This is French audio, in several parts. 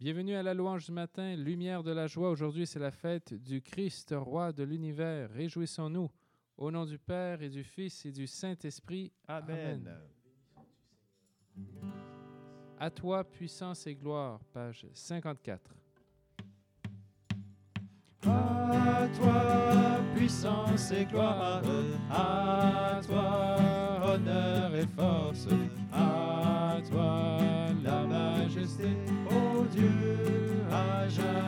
Bienvenue à la louange du matin, lumière de la joie. Aujourd'hui, c'est la fête du Christ, roi de l'univers. Réjouissons-nous. Au nom du Père et du Fils et du Saint-Esprit. Amen. À toi, puissance et gloire, page 54. À toi, puissance et gloire, à toi, honneur et force, à toi, la majesté, ô Dieu, à jamais.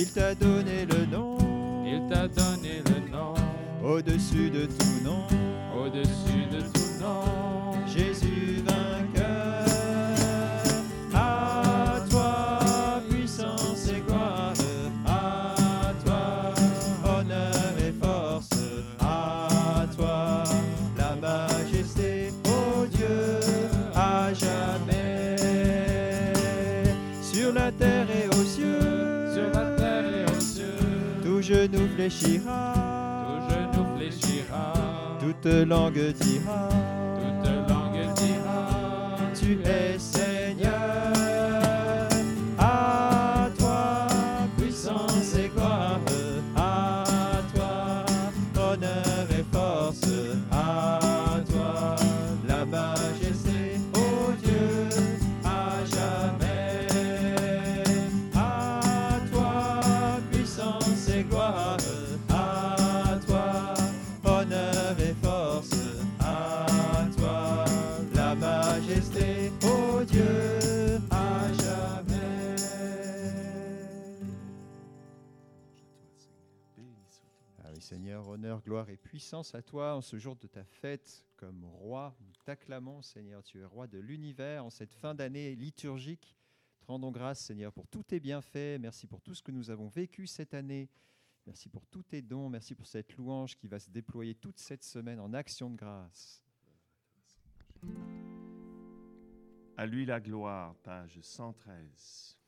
Il t'a donné le nom, Il t'a donné le nom, au-dessus de tout nom, au-dessus de tout nom. Jésus fléchira, tout genou fléchira, toute langue dira. toute langue dira. tu es Seigneur. Gloire et puissance à toi en ce jour de ta fête comme roi. Nous t'acclamons, Seigneur, tu es roi de l'univers en cette fin d'année liturgique. Te rendons grâce, Seigneur, pour tous tes bienfaits. Merci pour tout ce que nous avons vécu cette année. Merci pour tous tes dons. Merci pour cette louange qui va se déployer toute cette semaine en action de grâce. À lui la gloire, page 113.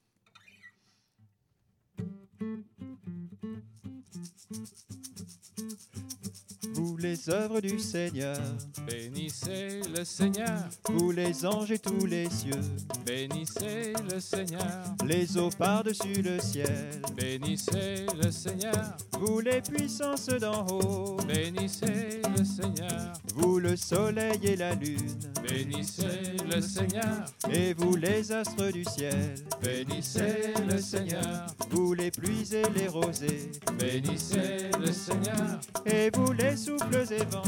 Vous les œuvres du Seigneur, Bénissez le Seigneur, vous les anges et tous les cieux, bénissez le Seigneur, les eaux par-dessus le ciel, bénissez le Seigneur, vous les puissances d'en haut, bénissez le Seigneur, vous le soleil et la lune, bénissez le Seigneur, et vous les astres du ciel, bénissez le Seigneur, vous les pluies les rosées, bénissez le Seigneur, et vous les souffles et vents,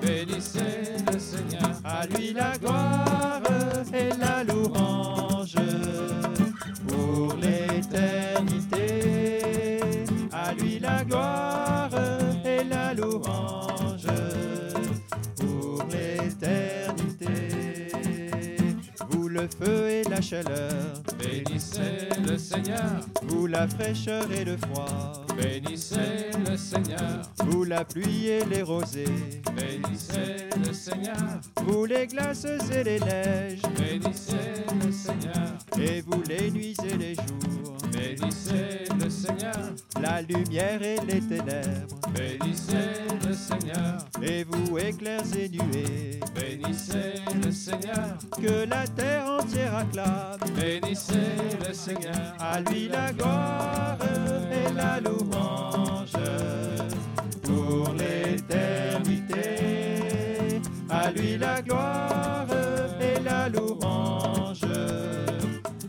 bénissez le Seigneur, à lui la gloire et la louange le feu et la chaleur, bénissez le Seigneur, vous la fraîcheur et le froid, bénissez le Seigneur, vous la pluie et les rosées, bénissez le Seigneur, vous les glaces et les neiges, bénissez le Seigneur, et vous les nuits et les jours, bénissez le Seigneur, la lumière et les ténèbres, bénissez le Seigneur, et vous éclairs et nuées, bénissez le Seigneur, que la terre entière acclame, bénissez le Seigneur, à lui la gloire et la louange pour l'éternité. À lui la gloire et la louange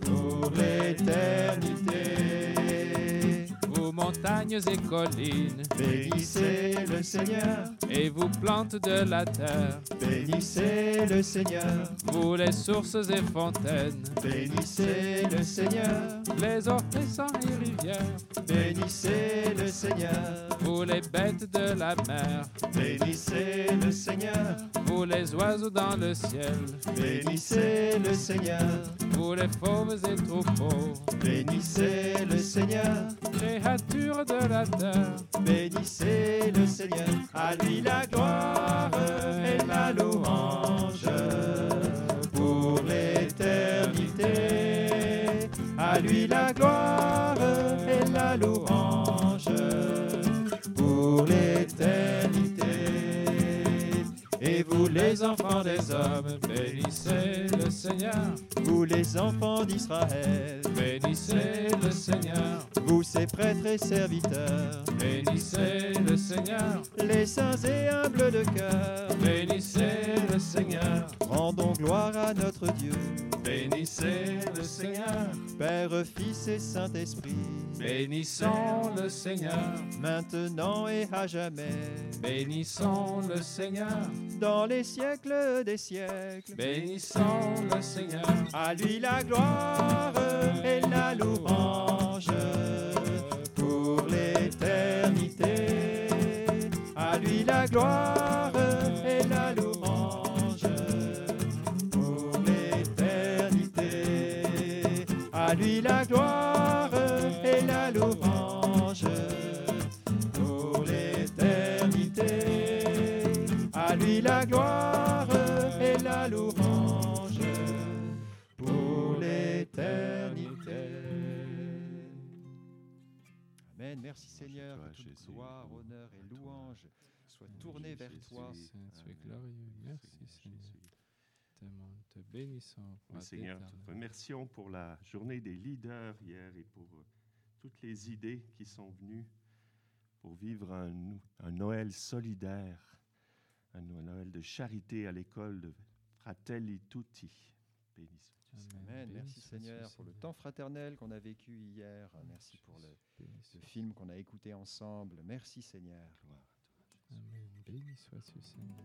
pour l'éternité. Montagnes et collines, Bénissez le Seigneur, et vous plantes de la terre, bénissez le Seigneur, vous les sources et fontaines, bénissez le Seigneur, les océans et rivières, bénissez le Seigneur, vous les bêtes de la mer, bénissez le Seigneur, vous les oiseaux dans le ciel, bénissez le Seigneur, vous les fauves et troupeaux, bénissez le Seigneur, créatures de la terre, bénissez le Seigneur, à lui la gloire et la louange pour l'éternité, à lui la gloire et la louange pour l'éternité. Et vous les enfants des hommes, bénissez le Seigneur, vous les enfants d'Israël, bénissez le Seigneur, vous ses prêtres et serviteurs, bénissez le Seigneur, les saints et humbles de cœur, bénissez le Seigneur, rendons gloire à notre Dieu, bénissez le Seigneur, Père, Fils et Saint-Esprit, bénissons le Seigneur, maintenant et à jamais, bénissons le Seigneur, dans les siècles des siècles. bénissons le Seigneur, À lui la gloire et la louange pour l'éternité. À lui la gloire et la louange pour l'éternité. À lui la gloire et la louange pour l'éternité. À lui la gloire louange pour l'éternité. Amen. Merci Seigneur. Que toute Jésus. gloire, honneur et louange soient tournés vers toi. Saint, tu es glorieux, merci Seigneur, tellement te bénissons. Oui, Seigneur, te remercions pour la journée des leaders hier et pour euh, toutes les idées qui sont venues pour vivre un, un Noël solidaire, un No- Noël de charité à l'école de Fratelli Tutti. Amen. Merci Seigneur pour le temps fraternel qu'on a vécu hier. Merci pour le, film qu'on a écouté ensemble. Merci Seigneur. Gloire à toi. Amen. Béni sois-tu, Seigneur.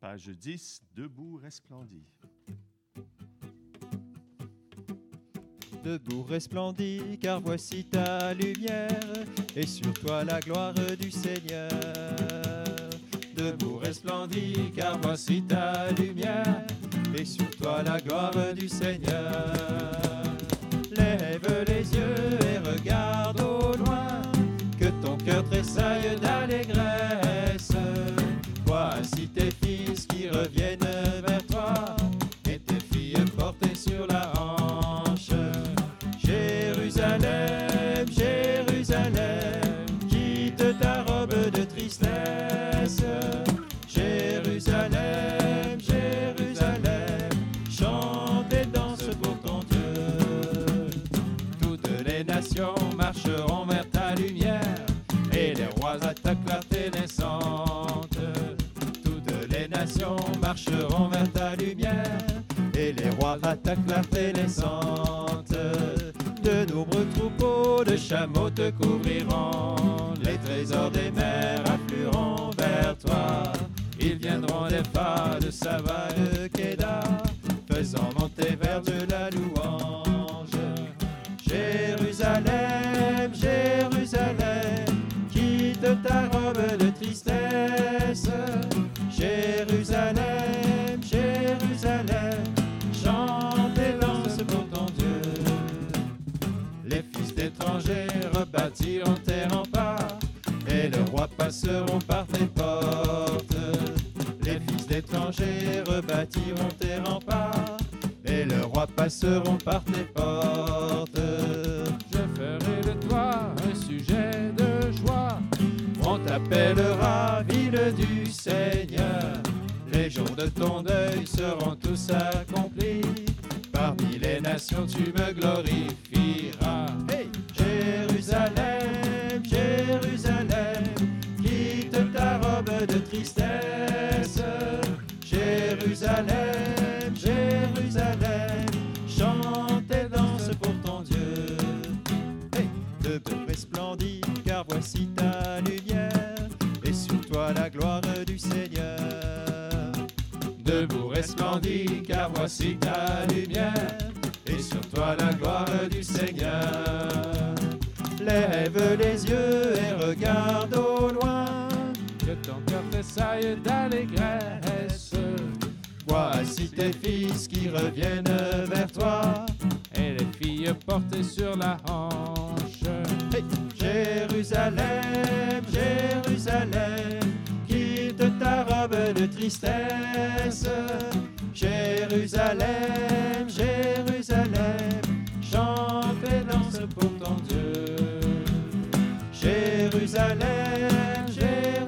Page 10, Debout resplendit. Debout resplendis, car voici ta lumière, et sur toi la gloire du Seigneur. Debout resplendis, car voici ta lumière, et sur toi la gloire du Seigneur. Lève les yeux et regarde au loin, que ton cœur tressaille d'allégresse. Voici tes fils qui reviennent nations marcheront vers ta lumière, et les rois à ta clarté naissante. Toutes les nations marcheront vers ta lumière, et les rois à ta clarté naissante. De nombreux troupeaux de chameaux te couvriront, par tes portes. Je ferai de toi un sujet de joie. On t'appellera ville du Seigneur. Les jours de ton deuil seront tous accomplis. Parmi les nations, tu me glorifieras. Jérusalem, Jérusalem, quitte ta robe de tristesse. Jérusalem, ta lumière, et sur toi la gloire du Seigneur. Debout resplendis, car voici ta lumière, et sur toi la gloire du Seigneur. Lève les yeux et regarde au loin. Que ton cœur tressaille d'allégresse. Voici tes fils qui reviennent vers toi. Et les filles portées sur la hanche. Jérusalem, Jérusalem, quitte ta robe de tristesse. Jérusalem, Jérusalem, chante et danse pour ton Dieu. Jérusalem, Jérusalem,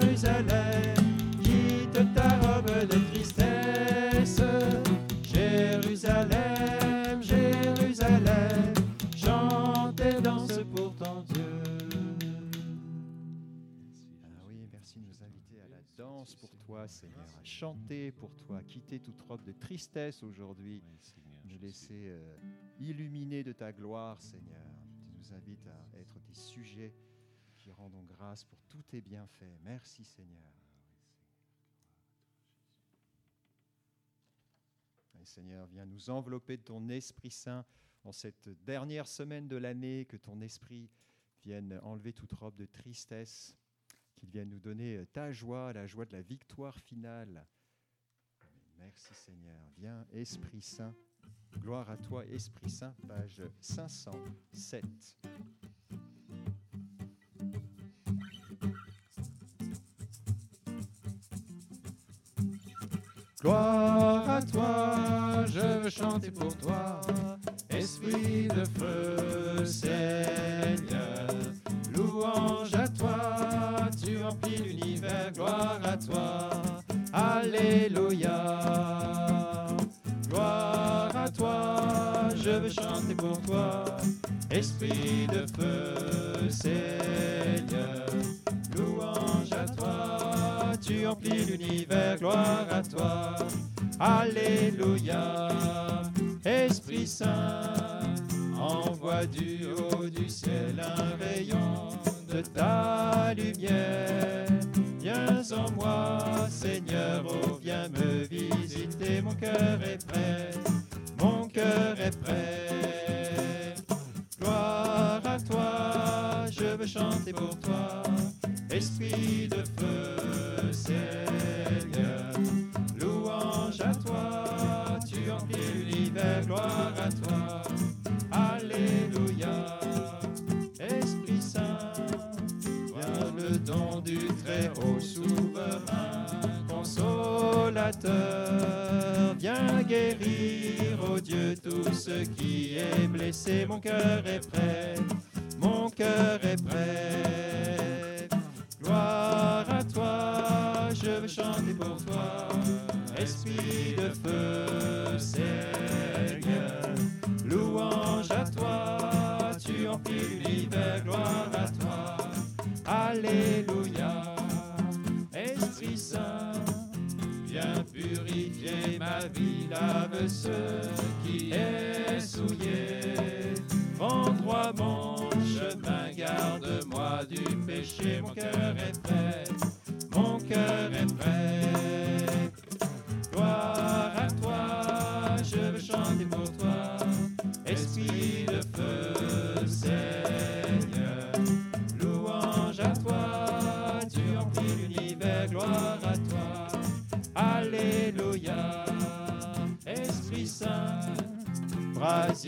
Seigneur, à chanter pour toi, quitter toute robe de tristesse aujourd'hui, nous laisser euh, illuminer de ta gloire, Seigneur. Tu nous invites à être des sujets qui rendons grâce pour tous tes bienfaits. Merci, Seigneur. Et Seigneur, viens nous envelopper de ton Esprit Saint en cette dernière semaine de l'année, que ton Esprit vienne enlever toute robe de tristesse, qu'il vienne nous donner euh, ta joie, la joie de la victoire finale. Merci Seigneur. Viens, Esprit Saint. Gloire à toi, Esprit Saint, page 507. Gloire à toi, je veux chanter pour toi. Esprit de feu, Seigneur. Louange à toi, tu remplis l'univers. Gloire à toi, Alléluia. Gloire à toi, je veux chanter pour toi. Esprit de feu, Seigneur. Louange à toi, tu remplis l'univers, gloire à toi. Alléluia, Esprit Saint, envoie du haut du ciel un rayon de ta lumière. Viens en moi, Seigneur, oh viens me visiter, mon cœur est prêt, mon cœur est prêt. Gloire à toi, je veux chanter pour toi. Esprit mon cœur est prêt, mon cœur est prêt. Gloire à toi, je veux chanter pour toi, Esprit de feu, Seigneur. Louange à toi, tu remplis l'univers, gloire à toi. Alléluia, Esprit Saint, viens purifier ma vie, lave ce qui est souillé. Rends droit mon chemin, garde-moi du péché, mon cœur est prêt, mon cœur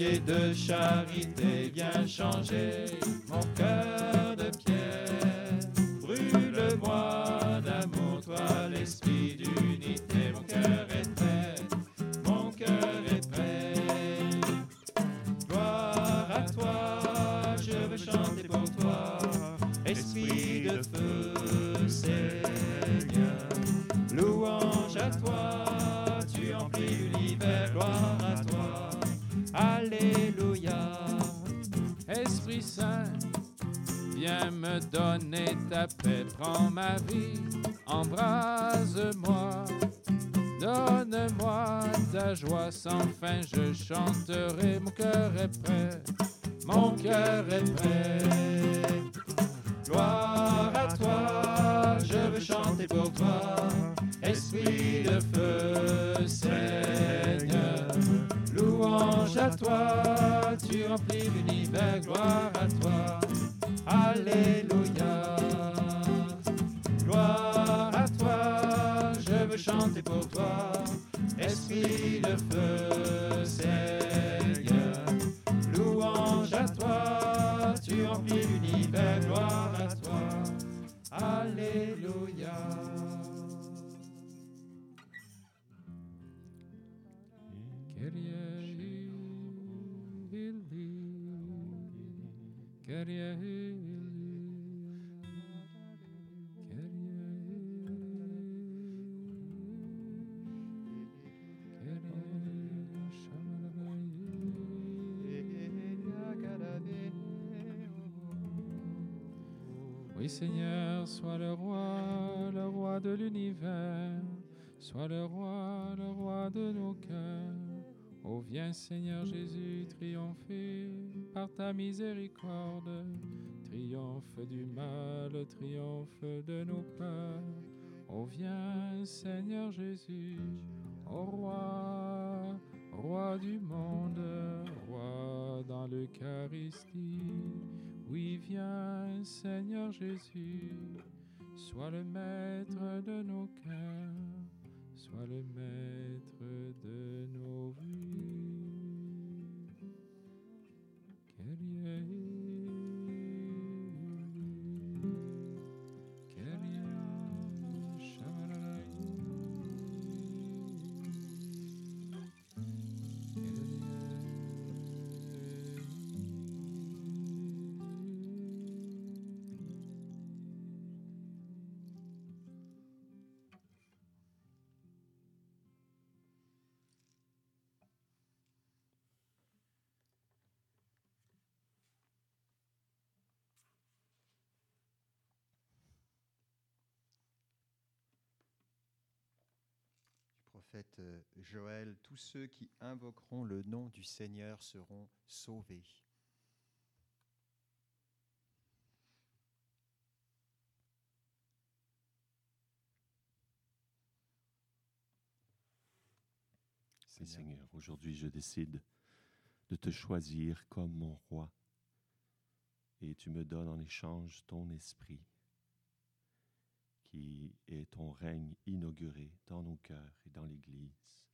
De charité, viens changer mon cœur de pierre. Brûle-moi d'amour, toi l'esprit d'unité. Mon cœur est prêt, mon cœur est prêt. Gloire à toi, je veux chanter viens me donner ta paix, prends ma vie, embrase-moi. Donne-moi ta joie sans fin, je chanterai, mon cœur est prêt, mon cœur est prêt. Gloire à toi, je veux chanter pour toi. Esprit de feu, Seigneur. Louange à toi, tu remplis l'univers. Gloire. Alléluia. Gloire à toi, je veux chanter pour toi. Esprit de feu, Seigneur. Louange à toi, tu remplis l'univers. Gloire à toi. Alléluia. Seigneur Jésus, triompher par ta miséricorde, triomphe du mal, triomphe de nos peurs. Oh viens Seigneur Jésus, ô roi, roi du monde, roi dans l'Eucharistie. Oui, viens, Seigneur Jésus, sois le maître de nos cœurs, sois le maître de nos vies. Prophète euh, Joël, tous ceux qui invoqueront le nom du Seigneur seront sauvés. Seigneur, aujourd'hui je décide de te choisir comme mon roi. Et tu me donnes en échange ton esprit qui est ton règne inauguré dans nos cœurs et dans l'Église.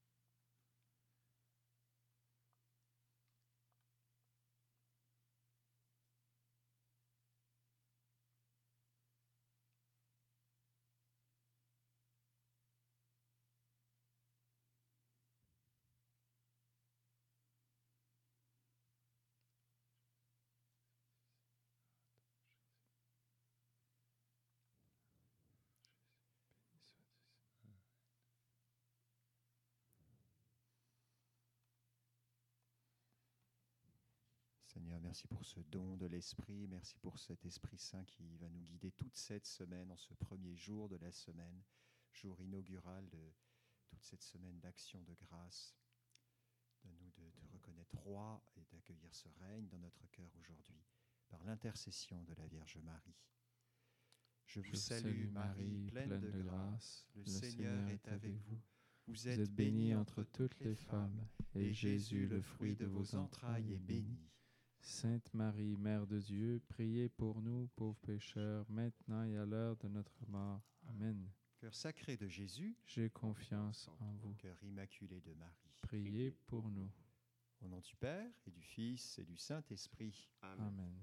Seigneur, merci pour ce don de l'Esprit, merci pour cet Esprit Saint qui va nous guider toute cette semaine, en ce premier jour de la semaine, jour inaugural de toute cette semaine d'action de grâce. Donne-nous de te reconnaître roi et d'accueillir ce règne dans notre cœur aujourd'hui, par l'intercession de la Vierge Marie. Je vous salue Marie, pleine de grâce, le Seigneur est avec vous. Vous êtes bénie entre toutes les femmes, et Jésus, le fruit de vos entrailles, est béni. Sainte Marie, Mère de Dieu, priez pour nous, pauvres pécheurs, maintenant et à l'heure de notre mort. Amen. Cœur sacré de Jésus, J'ai confiance en vous. cœur immaculé de Marie. Priez pour nous. Au nom du Père et du Fils et du Saint-Esprit. Amen.